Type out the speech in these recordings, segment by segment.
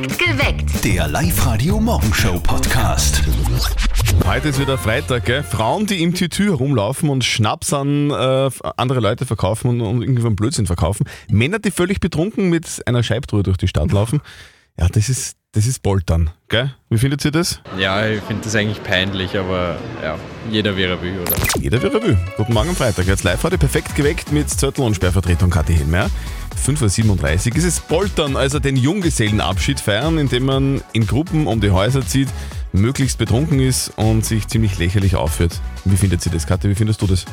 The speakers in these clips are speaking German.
Perfekt geweckt. Der Live-Radio-Morgenshow-Podcast. Heute ist wieder Freitag, gell? Frauen, die im Tütü herumlaufen und Schnaps an äh, andere Leute verkaufen und, und irgendwie einen Blödsinn verkaufen. Männer, die völlig betrunken mit einer Scheibtruhe durch die Stadt laufen. Ja, das ist, das ist Poltern, gell? Wie findet ihr das? Ja, ich finde das eigentlich peinlich, aber ja, jeder wie er will, oder? Jeder wie er will. Guten Morgen am Freitag. Jetzt live heute perfekt geweckt mit Zettel und Sperrvertretung Kathi Helmer. 5.37 Uhr ist es Poltern, also den Junggesellenabschied feiern, indem man in Gruppen um die Häuser zieht, möglichst betrunken ist und sich ziemlich lächerlich aufführt. Wie findet sie das, Kathi? Wie findest du das?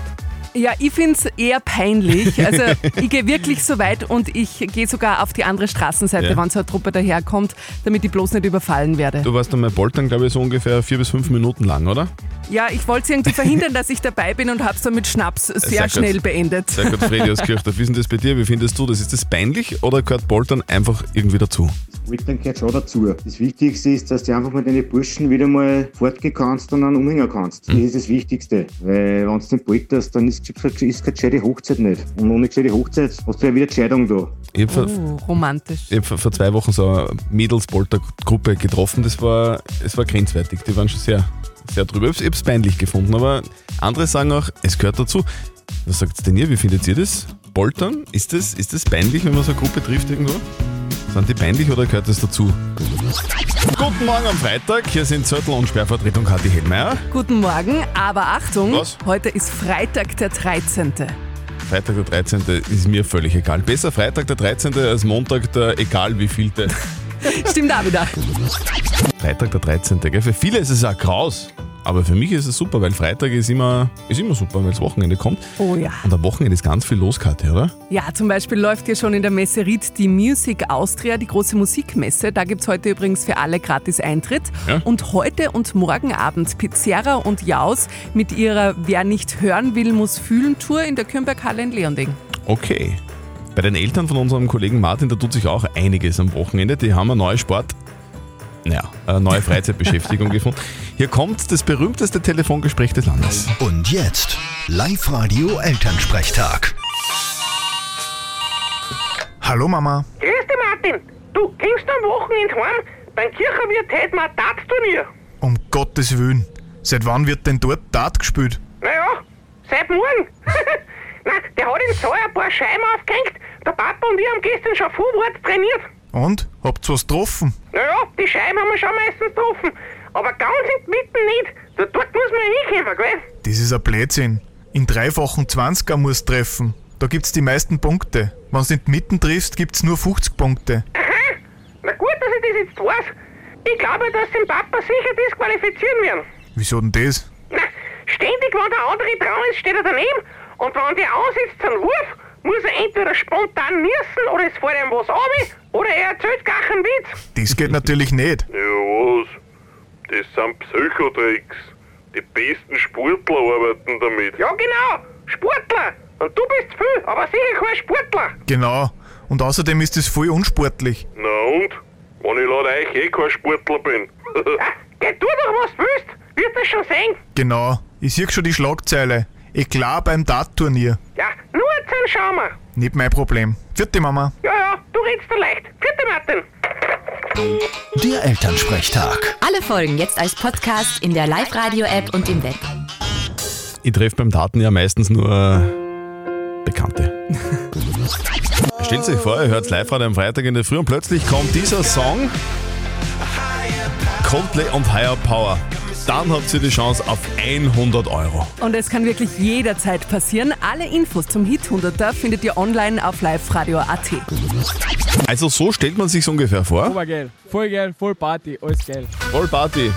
Ja, ich finde es eher peinlich. Also ich gehe wirklich so weit und ich gehe sogar auf die andere Straßenseite, Ja. wenn so eine Truppe daherkommt, damit ich bloß nicht überfallen werde. Du warst einmal Poltern, glaube ich, so ungefähr vier bis fünf Minuten lang, oder? Ja, ich wollte irgendwie verhindern, dass ich dabei bin und habe es dann mit Schnaps sehr, Sehr gut. schnell beendet. Sehr gut, Freddy aus Kirchdorf. Wie ist denn das bei dir? Wie findest du das? Ist das peinlich oder gehört Poltern einfach irgendwie dazu? Poltern gehört schon dazu. Das Wichtigste ist, dass du einfach mit deinen Burschen wieder mal fortgehen kannst und einen umhängen kannst. Das ist das Wichtigste. Weil wenn du nicht polterst, dann ist, ist keine gescheite Hochzeit nicht. Und ohne gescheite Hochzeit hast du ja wieder Scheidung da. Ich habe vor, Oh, romantisch. ich hab vor- vor zwei Wochen so eine Mädels-Polter-Gruppe getroffen. Das war, es war grenzwertig. Die waren schon sehr, sehr drüber. Ich habe es peinlich gefunden, aber andere sagen auch, es gehört dazu. Was sagt denn ihr? Wie findet ihr das? Poltern? Ist das, ist das peinlich, wenn man so eine Gruppe trifft irgendwo? Sind die peinlich oder gehört das dazu? Guten Morgen am Freitag. Hier sind Zettel und Sperrvertretung Kathi Hellmeier. Guten Morgen, aber Achtung, Was? heute ist Freitag der 13. Freitag der 13. ist mir völlig egal. Besser Freitag der 13. als Montag der egal wievielte. Stimmt auch wieder. Freitag der 13. Gell? Für viele ist es auch graus. Aber für mich ist es super, weil Freitag ist immer, ist immer super, weil das Wochenende kommt. Oh ja. Und am Wochenende ist ganz viel los, Katja, oder? Ja, zum Beispiel läuft ja schon in der Messe Ried die Music Austria, die große Musikmesse. Da gibt es heute übrigens für alle gratis Eintritt. Ja. Und heute und morgen Abend Pizzerra und Jaus mit ihrer Wer nicht hören will, muss fühlen Tour in der Kürnberghalle in Leonding. Okay. Bei den Eltern von unserem Kollegen Martin, da tut sich auch einiges am Wochenende. Die haben eine neue Sport, naja, eine neue Freizeitbeschäftigung gefunden. Hier kommt das berühmteste Telefongespräch des Landes. Und jetzt Live-Radio Elternsprechtag. Hallo Mama. Grüß dich, Martin. Du kommst am Wochenende heim, beim Kirchenwirt heute mal ein Darts-Turnier. Um Gottes Willen. Seit wann wird denn dort Dart gespielt? Naja, seit morgen. Nein, der hat im Saal ein paar Scheiben aufgehängt. Der Papa und ich haben gestern schon vorwärts trainiert. Und? Habt's was getroffen? Naja, die Scheiben haben wir schon meistens getroffen. Aber ganz in Mitte nicht. Da, dort muss man ja hinkommen, gell? Das ist ein Blödsinn. In dreifachen 20er musst treffen. Da gibt's die meisten Punkte. Wenn du in die Mitten triffst, gibt's nur 50 Punkte. Aha. Na gut, dass ich das jetzt weiß. Ich glaube, dass den Papa sicher disqualifizieren werden. Wieso denn das? Na, ständig, wenn der andere dran ist, steht er daneben. Und wenn der aussetzt zum Wurf, muss er entweder spontan niesen oder es fällt ihm was ab oder er erzählt gar keinen Witz. Das geht natürlich nicht. Ja, was? Das sind Psychotricks. Die besten Sportler arbeiten damit. Ja, genau, Sportler. Und du bist viel, aber sicher kein Sportler. Genau. Und außerdem ist es voll unsportlich. Na und? Wenn ich laut euch eh kein Sportler bin. Ja, geh tu doch, was du willst. Wird das schon sehen. Genau. Ich sehe schon die Schlagzeile. Eklar beim Dart-Turnier. Ja, nur jetzt schauen wir. Nicht mein Problem. Vierte Mama. Ja, ja, du redst da leicht. Vierte Martin. Der Elternsprechtag. Alle Folgen jetzt als Podcast in der Live-Radio-App und im Web. Ich treffe beim Daten ja meistens nur Bekannte. Stellt euch vor, ihr hört live gerade am Freitag in der Früh und plötzlich kommt dieser Song Coldplay und Higher Power. Dann habt ihr die Chance auf 100 Euro. Und es kann wirklich jederzeit passieren. Alle Infos zum Hit 100er findet ihr online auf liveradio.at. Also so stellt man sich ungefähr vor. Obergeil, voll geil, voll Party, alles geil. Voll Party.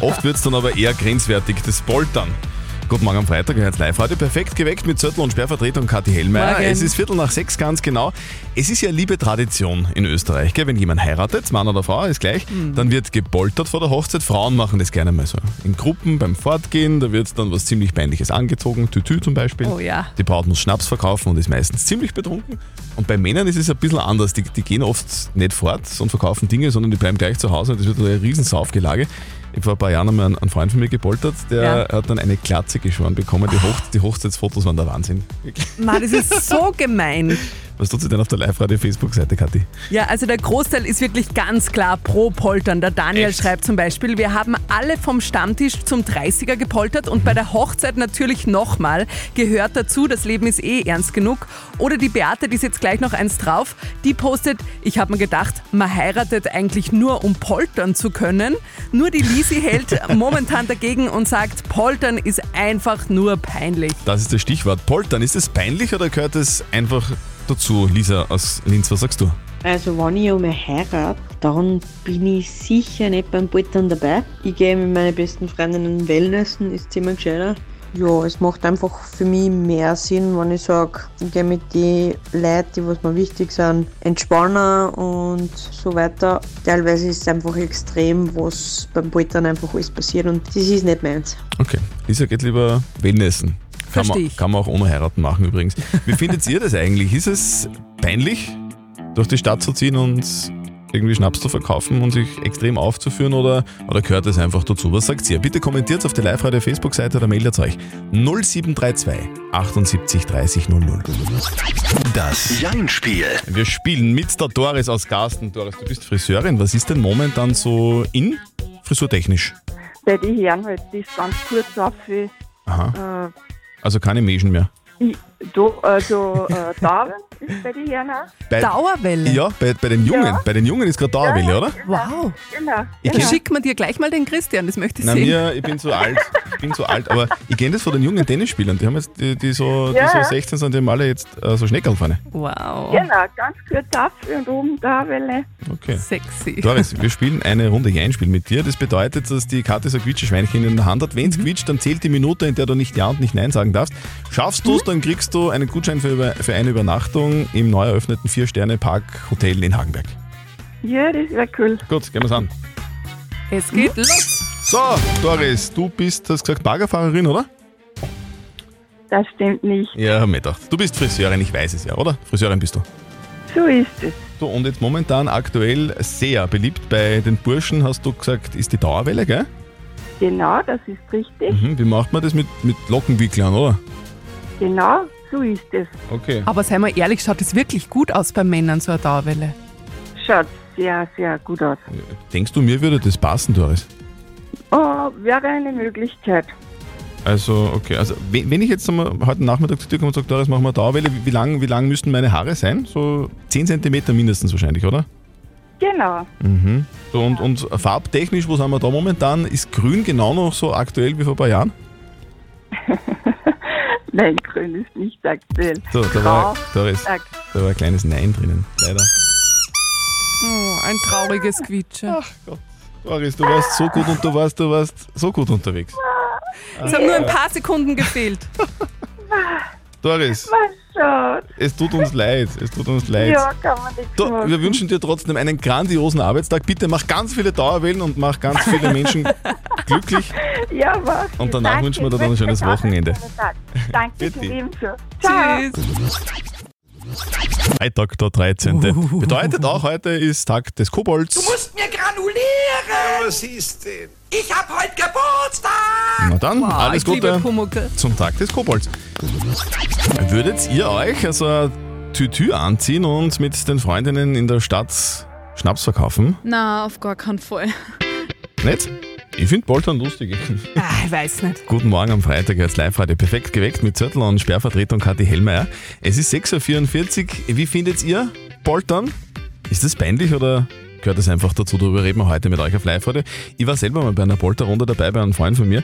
Oft wird es dann aber eher grenzwertig, das Poltern. Guten Morgen am Freitag, hört live heute perfekt geweckt mit Zettel und Sperrvertretung Kathi Hellmeier. Morgen. Es ist Viertel nach sechs ganz genau. Es ist ja liebe Tradition in Österreich, gell? wenn jemand heiratet, Mann oder Frau, ist gleich, Mhm. dann wird gepoltert vor der Hochzeit. Frauen machen das gerne mal so in Gruppen beim Fortgehen, da wird dann was ziemlich Peinliches angezogen, Tütü zum Beispiel. Oh ja. Die Braut muss Schnaps verkaufen und ist meistens ziemlich betrunken. Und bei Männern ist es ein bisschen anders. Die, die gehen oft nicht fort und verkaufen Dinge, sondern die bleiben gleich zu Hause und das wird ein riesen Saufgelage. Ich habe vor ein paar Jahren einmal einen, Freund von mir gepoltert, der Ja. hat dann eine Glatze geschoren bekommen. Die, Hoch, die Hochzeitsfotos waren der Wahnsinn. Mann, das ist so gemein. Was tut sie denn auf der Live-Radio-Facebook-Seite, Kathi? Ja, also der Großteil ist wirklich ganz klar pro Poltern. Der Daniel Echt? schreibt zum Beispiel, wir haben alle vom Stammtisch zum 30er gepoltert und bei der Hochzeit natürlich nochmal. Gehört dazu, das Leben ist eh ernst genug. Oder die Beate, die ist jetzt gleich noch eins drauf, die postet, ich habe mir gedacht, man heiratet eigentlich nur, um poltern zu können. Nur die Lisi hält momentan dagegen und sagt, poltern ist einfach nur peinlich. Das ist das Stichwort. Poltern, ist es peinlich oder gehört es einfach dazu? Lisa aus Linz, was sagst du? Also wenn ich einmal heirate, dann bin ich sicher nicht beim Poltern dabei. Ich gehe mit meinen besten Freundinnen Wellnessen, ist ziemlich gescheiter. Ja, es macht einfach für mich mehr Sinn, wenn ich sage, ich gehe mit den Leuten, die was mir wichtig sind, entspannen und so weiter. Teilweise ist es einfach extrem, was beim Poltern einfach alles passiert und das ist nicht meins. Okay, Lisa geht lieber Wellnessen. Kann Versteh man, ich. kann man auch ohne heiraten machen übrigens. Wie findet ihr das eigentlich? Ist es peinlich, durch die Stadt zu ziehen und irgendwie Schnaps zu verkaufen und sich extrem aufzuführen oder, oder gehört es einfach dazu? Was sagt ihr? Bitte kommentiert auf der Live-Radio Facebook-Seite oder meldet euch 0732 78 30 00. Das Jein-Spiel. Wir spielen mit der Doris aus Garsten. Doris, du bist Friseurin. Was ist denn momentan so in frisurtechnisch? Bei den Herren halt das ganz kurz auf, wie, Aha. äh, Also keine Mäschen mehr. Da, also äh, da ist bei auch. Bei, Dauerwelle? Ja, bei, bei den Jungen. Ja. Bei den Jungen ist gerade Dauerwelle, oder? Wow. Genau. Ich kenn- schick mir dir gleich mal den Christian, das möchte ich Na, sehen. mir, ich bin zu alt. Ich bin zu alt, aber ich kenne das von den jungen Tennisspielern. Die haben jetzt, die, die, so, die Ja, so ja. 16 sind, die haben alle jetzt äh, so Schneckerl vorne. Wow. Genau, ganz kurz auf und oben da Welle. Okay. Sexy. Doris, wir spielen eine Runde Einspiel mit dir. Das bedeutet, dass die Karte so ein Quietscheschweinchen in der Hand hat. Wenn es quietscht, dann zählt die Minute, in der du nicht Ja und nicht Nein sagen darfst. Schaffst du es, dann kriegst du einen Gutschein für, über- für eine Übernachtung im neu eröffneten Vier-Sterne-Park-Hotel in Hagenberg. Ja, das wäre cool. Gut, gehen wir's an. Es geht los. So, Doris, du bist, hast gesagt, Baggerfahrerin, oder? Das stimmt nicht. Ja, hab mir gedacht. Du bist Friseurin, ich weiß es ja, oder? Friseurin bist du. So ist es. So, und jetzt momentan aktuell sehr beliebt bei den Burschen, hast du gesagt, ist die Dauerwelle, gell? Genau, das ist richtig. Mhm, wie macht man das mit, mit Lockenwicklern, oder? Genau, so ist es. Okay. Aber sei mal ehrlich, schaut es wirklich gut aus bei Männern, so eine Dauerwelle? Schaut sehr, sehr gut aus. Denkst du, mir würde das passen, Doris? Oh, wäre eine Möglichkeit. Also, okay. Also, wenn wenn ich jetzt einmal heute Nachmittag zu dir komme und sage, Doris, machen wir Dauerwelle, wie, wie lang, wie lang müssten meine Haare sein? So 10 cm mindestens wahrscheinlich, oder? Genau. Mhm. So, und, und farbtechnisch, wo sind wir da momentan? Ist grün genau noch so aktuell wie vor ein paar Jahren? Nein, grün ist nicht aktuell. So, da war, Doris, sag. da war ein kleines Nein drinnen, leider. Oh, ein trauriges Quietsche. Ach Gott. Doris, du warst so gut und du warst, du warst so gut unterwegs. Es haben nur ein paar Sekunden gefehlt. Doris, Was schaut? es tut uns leid, es tut uns leid. Ja, kann man nichts Du, machen. wir wünschen dir trotzdem einen grandiosen Arbeitstag. Bitte mach ganz viele Dauerwellen und mach ganz viele Menschen glücklich. Ja, was? Und danach wünschen wir dir dann ein schönes Wochenende. Danke, Bitte. ebenso. Ciao. Tschüss. Freitag, der 13. Bedeutet auch, heute ist Tag des Kobolds. musst mir granulieren! was ist denn? Ich hab heute Geburtstag! Na dann, Wow, alles Gute zum Tag des Kobolds. Würdet ihr euch also Tütü anziehen und mit den Freundinnen in der Stadt Schnaps verkaufen? Na, auf gar keinen Fall. Nicht? Ich finde Poltern lustig. Ah, ich weiß nicht. Guten Morgen am Freitag als Live-Radio. Perfekt geweckt mit Zürtel und Sperrvertretung Kathi Hellmeier. Es ist 6.44 Uhr. Wie findet ihr Poltern? Ist das peinlich oder gehört das einfach dazu? Darüber reden wir heute mit euch auf Live-Radio. Ich war selber mal bei einer Polterrunde dabei bei einem Freund von mir.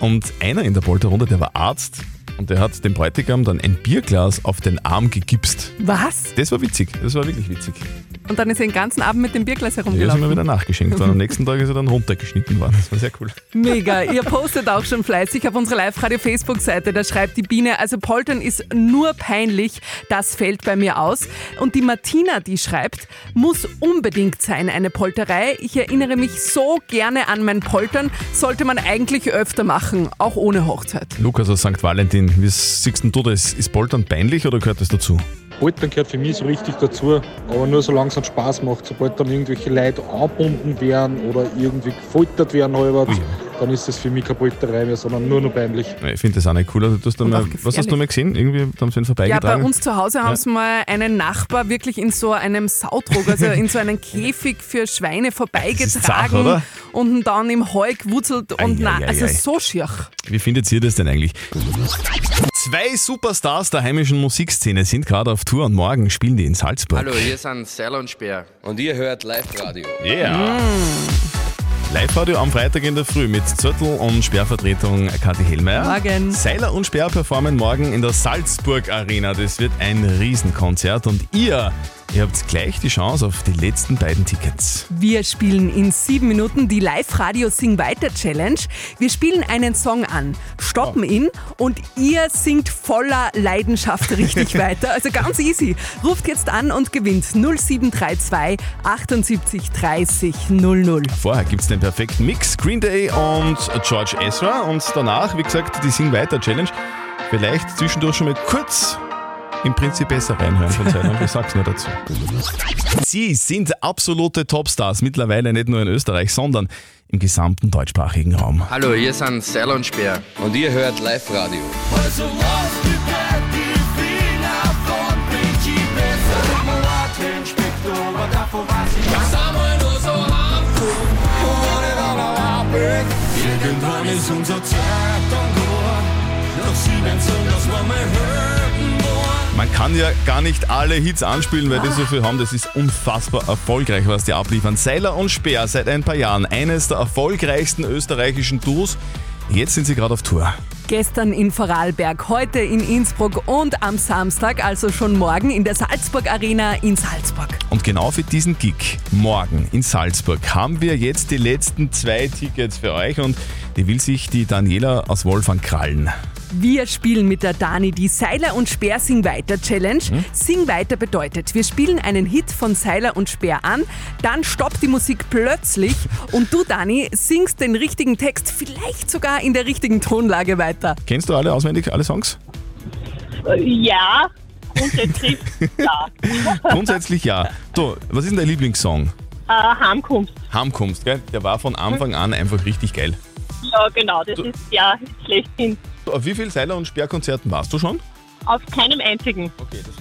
Und einer in der Polterrunde, der war Arzt und der hat dem Bräutigam dann ein Bierglas auf den Arm gegipst. Was? Das war witzig. Das war wirklich witzig. Und dann ist er den ganzen Abend mit dem Bierglas Ja, ist herumgelaufen. mir wieder nachgeschenkt worden. Am nächsten Tag ist er dann runtergeschnitten worden. Das war sehr cool. Mega. Ihr postet auch schon fleißig auf unserer Live-Radio-Facebook-Seite. Da schreibt die Biene, also Poltern ist nur peinlich. Das fällt bei mir aus. Und die Martina, die schreibt, muss unbedingt sein, eine Polterei. Ich erinnere mich so gerne an mein Poltern. Sollte man eigentlich öfter machen, auch ohne Hochzeit. Lukas aus St. Valentin, wie siehst denn du das? Ist Poltern peinlich oder gehört das dazu? Poltern gehört für mich so richtig dazu, aber nur solange es Spaß macht. Sobald dann irgendwelche Leute angebunden werden oder irgendwie gefoltert werden, halber, dann ist das für mich keine Polterei mehr, sondern nur noch peinlich. Ich finde das auch nicht cool. Also, du hast mal, was hast du mal gesehen? Irgendwie haben sie ihn Ja, vorbeigetragen. bei uns zu Hause haben Ja. sie mal einen Nachbar wirklich in so einem Sautrog, also in so einen Käfig für Schweine vorbeigetragen oder? und ihn dann im Heu gewurzelt und Ei, na, ei, ei, also ei. so schier. Wie findet ihr das denn eigentlich? Zwei Superstars der heimischen Musikszene sind gerade auf Tour und morgen spielen die in Salzburg. Hallo, hier sind Serl und Speer und ihr hört Live-Radio. Yeah. Live-Radio am Freitag in der Früh mit Zürtel und Sperrvertretung Kathi Hellmeier. Morgen. Seiler und Sperr performen morgen in der Salzburg Arena. Das wird ein Riesenkonzert und ihr, ihr habt gleich die Chance auf die letzten beiden Tickets. Wir spielen in sieben Minuten die Live-Radio Sing Weiter Challenge. Wir spielen einen Song an, stoppen ihn und ihr singt voller Leidenschaft richtig weiter. Also ganz easy. Ruft jetzt an und gewinnt 0732 78 30 00. Vorher gibt es den perfekten Mix, Green Day und George Ezra und danach, wie gesagt, die Sing Weiter Challenge. Vielleicht zwischendurch schon mal kurz im Prinzip besser reinhören von Seiler. Ich sag's nur dazu. Sie sind absolute Topstars, mittlerweile nicht nur in Österreich, sondern im gesamten deutschsprachigen Raum. Hallo, hier sind Serl und Speer und ihr hört Live-Radio. Also Das. Irgendwann ist unser Zeit dann gut. Doch sie werden so, dass wir mal hören. Man kann ja gar nicht alle Hits anspielen, weil die so viel haben. Das ist unfassbar erfolgreich, was die abliefern. Seiler und Speer seit ein paar Jahren eines der erfolgreichsten österreichischen Duos. Jetzt sind sie gerade auf Tour. Gestern in Vorarlberg, heute in Innsbruck und am Samstag, also schon morgen, in der Salzburg Arena in Salzburg. Und genau für diesen Gig morgen in Salzburg haben wir jetzt die letzten zwei Tickets für euch und die will sich die Daniela aus Wolfang krallen. Wir spielen mit der Dani die Seiler und Speer Sing Weiter Challenge. Sing Weiter bedeutet, wir spielen einen Hit von Seiler und Speer an, dann stoppt die Musik plötzlich und du, Dani, singst den richtigen Text, vielleicht sogar in der richtigen Tonlage weiter. Kennst du alle auswendig, alle Songs? Ja, grundsätzlich ja. Grundsätzlich ja. Du, was ist denn dein Lieblingssong? Äh, Heimkunft. Heimkommst, gell? Der war von Anfang an einfach richtig geil. Ja, genau, das ist ja schlechthin. Auf wie viel Seiler- und Sperrkonzerten warst du schon? Auf keinem einzigen.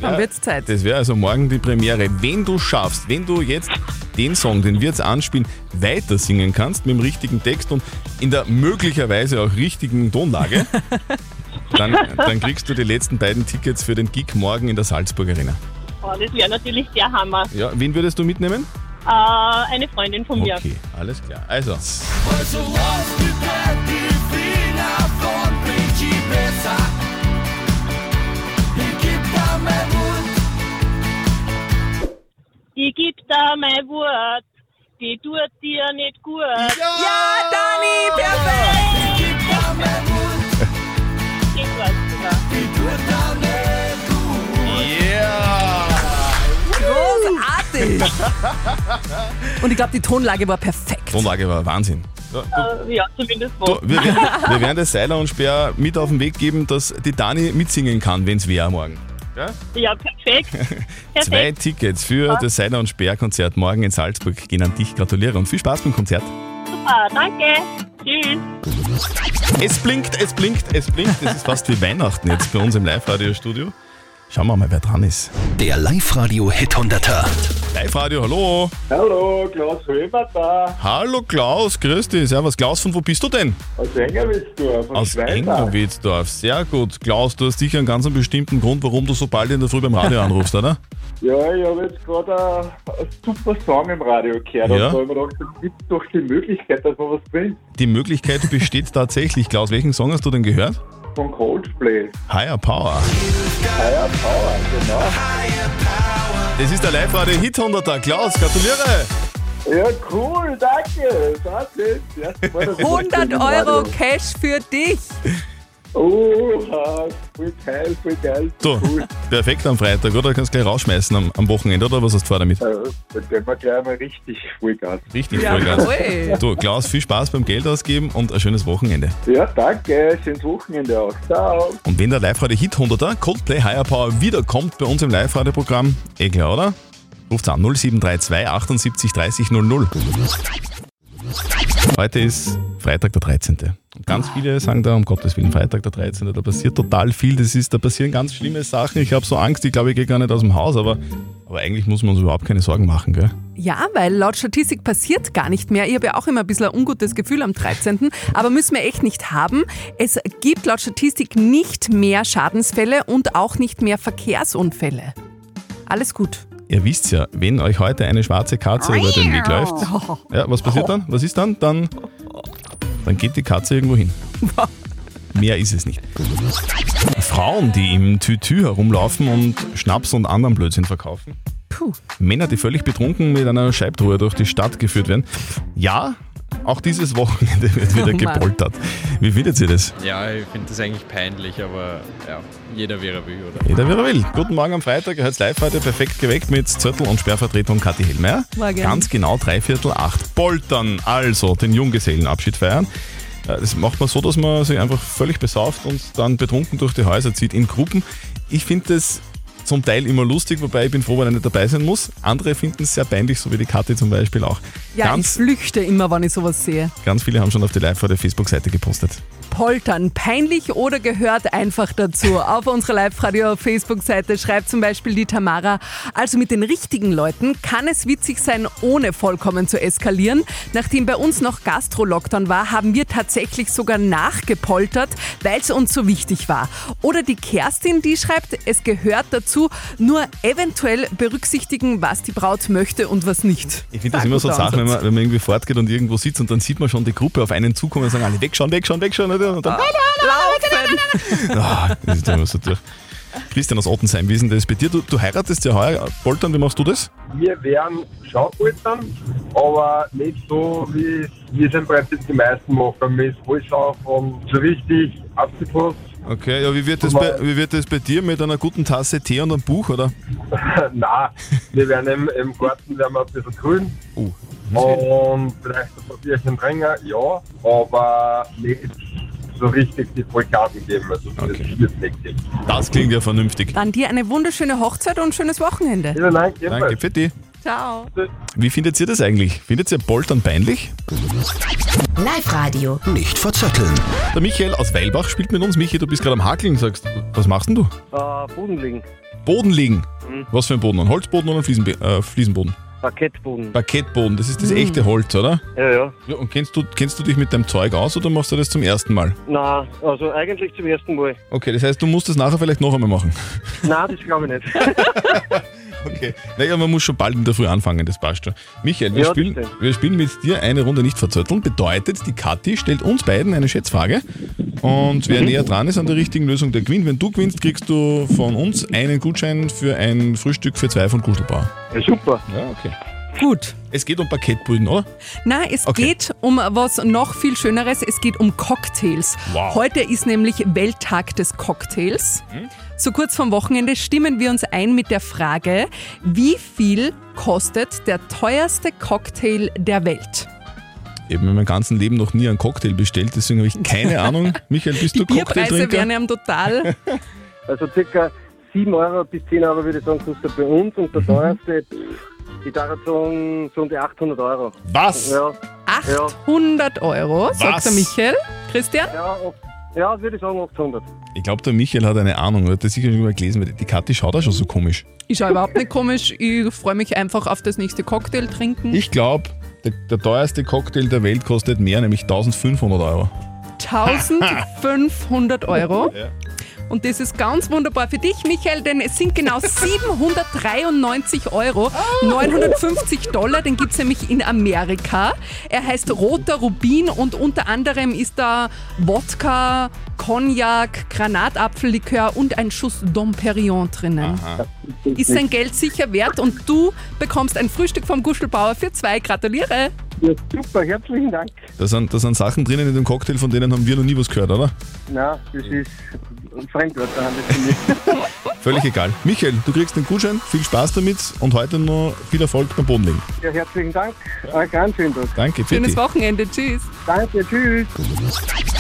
Dann wird's Zeit. Das wäre also morgen die Premiere. Wenn du schaffst, wenn du jetzt den Song, den wir jetzt anspielen, weiter singen kannst mit dem richtigen Text und in der möglicherweise auch richtigen Tonlage, dann, dann kriegst du die letzten beiden Tickets für den Gig morgen in der Salzburg Arena. Oh, das wäre natürlich der Hammer. Ja, wen würdest du mitnehmen? Äh, eine Freundin von mir. Okay, alles klar. Also, da mein Wort, die tut dir nicht gut. Ja, Dani, perfekt! Ich geb da mein Wort. War's sogar. Die tut da nicht gut. yeah! Großartig! Und ich glaube, die Tonlage war perfekt. Tonlage war Wahnsinn. Ja, du, Äh, ja, zumindest du, wir, werden, wir werden das Seiler und Sperr mit auf den Weg geben, dass die Dani mitsingen kann, wenn es wäre morgen. Ja? Ja, perfekt. Zwei Perfekt. Tickets für das Seiler und Sperr Konzert morgen in Salzburg gehen an dich. Gratuliere und viel Spaß beim Konzert. Super, danke. Tschüss. Es blinkt, es blinkt, es blinkt. Es ist fast wie Weihnachten jetzt bei uns im Live-Radio-Studio. Schauen wir mal, wer dran ist. Der Live-Radio Hit 100er. Live-Radio, hallo. Hallo, Klaus Höber da, Hallo Klaus, grüß dich. Servus Klaus, von wo bist du denn? aus Engerwitzdorf, aus. Engerwitzdorf. Sehr gut. Klaus, du hast sicher einen ganz bestimmten Grund, warum du so bald in der Früh beim Radio anrufst, oder? Ja, ich habe jetzt gerade einen einen super Song im Radio gehört Ja. und da habe ich mir gedacht, es gibt doch die Möglichkeit, dass man was bringt. Die Möglichkeit besteht tatsächlich. Klaus, welchen Song hast du denn gehört? Von Coldplay. Higher Power. Higher Power, genau. Das ist der Live-Radio Hit 100er. Klaus, gratuliere. Ja, cool, danke. Das ist was 100 im Euro Cash für dich. Oha, voll geil, voll geil. So, Cool. perfekt am Freitag, oder? Kannst gleich rausschmeißen am, am Wochenende, oder was hast du vor damit? Äh, Dann geben wir gleich mal richtig Vollgas. Richtig Ja, Vollgas. cool. Du, Klaus, viel Spaß beim Geld ausgeben und ein schönes Wochenende. Ja, danke. Schönes Wochenende auch. Ciao. Und wenn der Live-Radio Hit 100er Coldplay Higher Power wiederkommt bei uns im Live-Radio-Programm, eh klar, oder? Ruft's an 0732 78 30 00. Heute ist Freitag der 13. Ganz viele sagen da, um Gottes Willen, Freitag der 13. Da passiert total viel. Das ist, da passieren ganz schlimme Sachen. Ich habe so Angst, ich glaube, ich gehe gar nicht aus dem Haus, aber, aber eigentlich muss man uns überhaupt keine Sorgen machen, gell? Ja, weil laut Statistik passiert gar nicht mehr. Ich habe ja auch immer ein bisschen ein ungutes Gefühl am 13. Aber müssen wir echt nicht haben. Es gibt laut Statistik nicht mehr Schadensfälle und auch nicht mehr Verkehrsunfälle. Alles gut. Ihr wisst ja, wenn euch heute eine schwarze Katze über den Weg läuft, ja, was passiert dann? Was ist dann? Dann, dann geht die Katze irgendwo hin. Mehr ist es nicht. Frauen, die im Tütü herumlaufen und Schnaps und anderen Blödsinn verkaufen. Männer, die völlig betrunken mit einer Scheibtruhe durch die Stadt geführt werden. Ja, auch dieses Wochenende wird wieder Oh gepoltert. Wie findet ihr das? Ja, ich finde das eigentlich peinlich, aber ja, jeder wie er will, oder? Jeder, wie er will. Guten Morgen am Freitag. Ihr hört live heute perfekt geweckt mit Zöttl und Sperrvertretung Kathi Hellmeier. Morgen. Ganz genau dreiviertel acht. Poltern, also den Junggesellenabschied feiern. Äh, Das macht man so, dass man sich einfach völlig besauft und dann betrunken durch die Häuser zieht in Gruppen. Ich finde das zum Teil immer lustig, wobei ich bin froh, wenn er nicht dabei sein muss. Andere finden es sehr peinlich, so wie die Kathi zum Beispiel auch. Ja, ganz, ich flüchte immer, wenn ich sowas sehe. ganz viele haben schon auf die live der Facebook-Seite gepostet. Poltern, peinlich oder gehört einfach dazu? Auf unserer Live-Radio-Facebook-Seite schreibt zum Beispiel die Tamara, also mit den richtigen Leuten kann es witzig sein, ohne vollkommen zu eskalieren. Nachdem bei uns noch Gastro-Lockdown war, haben wir tatsächlich sogar nachgepoltert, weil es uns so wichtig war. Oder die Kerstin, die schreibt, es gehört dazu, nur eventuell berücksichtigen, was die Braut möchte und was nicht. Ich finde das immer so Sachen, wenn man, wenn man irgendwie fortgeht und irgendwo sitzt und dann sieht man schon die Gruppe auf einen zukommen und sagen alle wegschauen, wegschauen, wegschauen. Und dann, Laufen! ah, so durch. Christian aus Ottensheim, wie ist denn das bei dir? Du, du heiratest ja heuer. Poltern, wie machst du das? Wir werden Schaupoltern, aber nicht so, wie es im Prinzip die meisten machen, mit alles auf und so richtig abgepasst. Okay, ja, wie wird, das bei, wie wird das bei dir mit einer guten Tasse Tee und einem Buch, oder? Nein, wir werden im, im Garten werden wir ein bisschen grün. Und vielleicht ein paar Bierchen trinken, ja, aber nicht so richtig die Vollkarten geben. Also das nicht geben. Das klingt ja vernünftig. Dann dir eine wunderschöne Hochzeit und ein schönes Wochenende. Vielen Dank, Danke für die. Ciao. Wie findet ihr das eigentlich? Findet ihr Poltern peinlich? Live-Radio. Nicht verzetteln. Der Michael aus Weilbach spielt mit uns. Michael, du bist gerade am Hakeln, sagst, was machst denn du? Äh, Boden liegen. Boden liegen. Mhm. Was für ein Boden? Ein Holzboden oder ein Fliesenbe äh, Fliesenboden? Parkettboden. Parkettboden, das ist das Mhm. echte Holz, oder? Ja, ja. Ja, und kennst du, kennst du dich mit deinem Zeug aus oder machst du das zum ersten Mal? Nein, also eigentlich zum ersten Mal. Okay, das heißt, du musst das nachher vielleicht noch einmal machen. Nein, das glaube ich nicht. Okay. Naja, man muss schon bald in der Früh anfangen, das passt schon. Michael, wir, Ja, spielen, wir spielen mit dir eine Runde nicht verzötteln. Bedeutet, die Kathi stellt uns beiden eine Schätzfrage. Und wer Mhm. näher dran ist an der richtigen Lösung, der gewinnt. Wenn du gewinnst, kriegst du von uns einen Gutschein für ein Frühstück für zwei von Kuschelbauer. Ja, super. Ja, okay. Gut. Es geht um Parkettbuden, oder? Nein, es Okay. geht um was noch viel Schöneres. Es geht um Cocktails. Wow. Heute ist nämlich Welttag des Cocktails. So kurz vorm Wochenende stimmen wir uns ein mit der Frage, wie viel kostet der teuerste Cocktail der Welt? Ich habe in meinem ganzen Leben noch nie einen Cocktail bestellt, deswegen habe ich keine Ahnung. Michael, bist du Bierpreise Cocktailtrinker? wären ja total. Also circa 7 Euro bis 10 Euro würde ich sagen, kostet bei uns und der Mhm. teuerste, ich darf sagen, so um die 800 Euro. Was? Ja. 800 Euro, sagt Was? der Michael. Christian? Ja, ja, würde ich sagen 800. Ich glaube, der Michael hat eine Ahnung. Er hat das sicher schon mal gelesen, weil die Kathi schaut auch schon so komisch. Ich schaue überhaupt nicht komisch. Ich freue mich einfach auf das nächste Cocktail trinken. Ich glaube, der, der teuerste Cocktail der Welt kostet mehr, nämlich 1500 Euro. 1500 Euro. Ja. Und das ist ganz wunderbar für dich, Michael, denn es sind genau 793 Euro, 950 Dollar, den gibt es nämlich in Amerika. Er heißt Roter Rubin und unter anderem ist da Wodka, Cognac, Granatapfellikör und ein Schuss Dom Perignon drinnen. Ist sein Geld sicher wert und du bekommst ein Frühstück vom Guschelbauer für zwei. Gratuliere! Ja, super, herzlichen Dank. Da sind, da sind Sachen drinnen in dem Cocktail, von denen haben wir noch nie was gehört, oder? Nein, das ist Fremdwörter handelt für mich. Völlig egal. Michael, du kriegst den Gutschein, viel Spaß damit und heute noch viel Erfolg beim Bodenlegen. Ja, herzlichen Dank. Euch ganz schönen Tag. Danke, Schönes Fitti. Wochenende, tschüss! Danke, tschüss.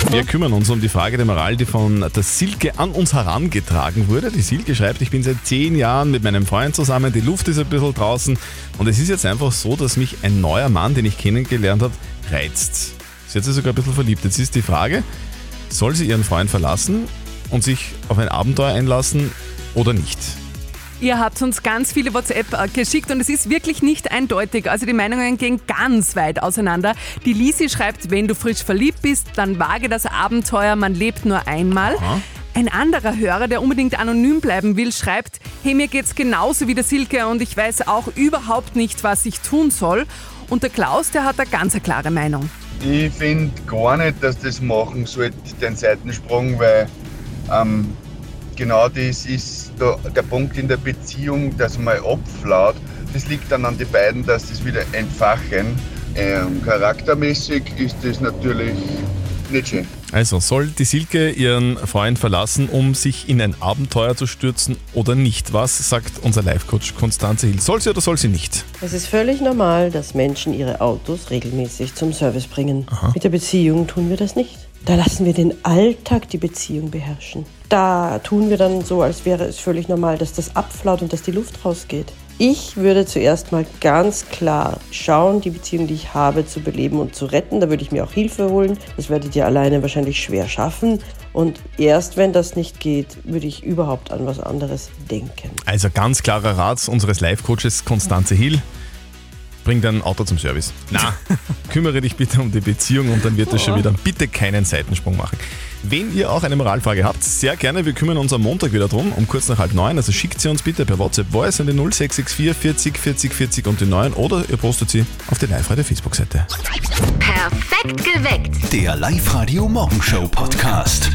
Wir kümmern uns um die Frage der Moral, die von der Silke an uns herangetragen wurde. Die Silke schreibt, ich bin seit zehn Jahren mit meinem Freund zusammen, die Luft ist ein bisschen draußen und es ist jetzt einfach so, dass mich ein neuer Mann, den ich kennengelernt habe, reizt. Sie hat sich sogar ein bisschen verliebt. Jetzt ist die Frage, soll sie ihren Freund verlassen und sich auf ein Abenteuer einlassen oder nicht? Ihr habt uns ganz viele WhatsApp äh, geschickt und es ist wirklich nicht eindeutig. Also die Meinungen gehen ganz weit auseinander. Die Lisi schreibt, wenn du frisch verliebt bist, dann wage das Abenteuer, man lebt nur einmal. Ein anderer Hörer, der unbedingt anonym bleiben will, schreibt, hey, mir geht's genauso wie der Silke und ich weiß auch überhaupt nicht, was ich tun soll. Und der Klaus, der hat eine ganz klare Meinung. Ich finde gar nicht, dass das machen sollte, den Seitensprung, weil ähm, genau das ist der, der Punkt in der Beziehung, dass man abflaut. Das liegt dann an die beiden, dass das wieder entfachen. Ähm, charaktermäßig ist das natürlich nicht schön. Also, soll die Silke ihren Freund verlassen, um sich in ein Abenteuer zu stürzen oder nicht? Was sagt unser Life-Coach Konstanze Hill? Soll sie oder soll sie nicht? Es ist völlig normal, dass Menschen ihre Autos regelmäßig zum Service bringen. Mit der Beziehung tun wir das nicht. Da lassen wir den Alltag die Beziehung beherrschen. Da tun wir dann so, als wäre es völlig normal, dass das abflaut und dass die Luft rausgeht. Ich würde zuerst mal ganz klar schauen, die Beziehung, die ich habe, zu beleben und zu retten. Da würde ich mir auch Hilfe holen. Das werdet ihr alleine wahrscheinlich schwer schaffen. Und erst wenn das nicht geht, würde ich überhaupt an was anderes denken. Also ganz klarer Rat unseres Life-Coaches Konstanze Hill. Bring dein Auto zum Service. Na, kümmere dich bitte um die Beziehung und dann wird es schon wieder. Bitte keinen Seitensprung machen. Wenn ihr auch eine Moralfrage habt, sehr gerne. Wir kümmern uns am Montag wieder drum, um kurz nach halb neun. Also schickt sie uns bitte per WhatsApp Voice an die 0664 40 40 40 und die 9 oder ihr postet sie auf die Live-Radio Facebook-Seite. Perfekt geweckt. Der Live-Radio Morgenshow Podcast.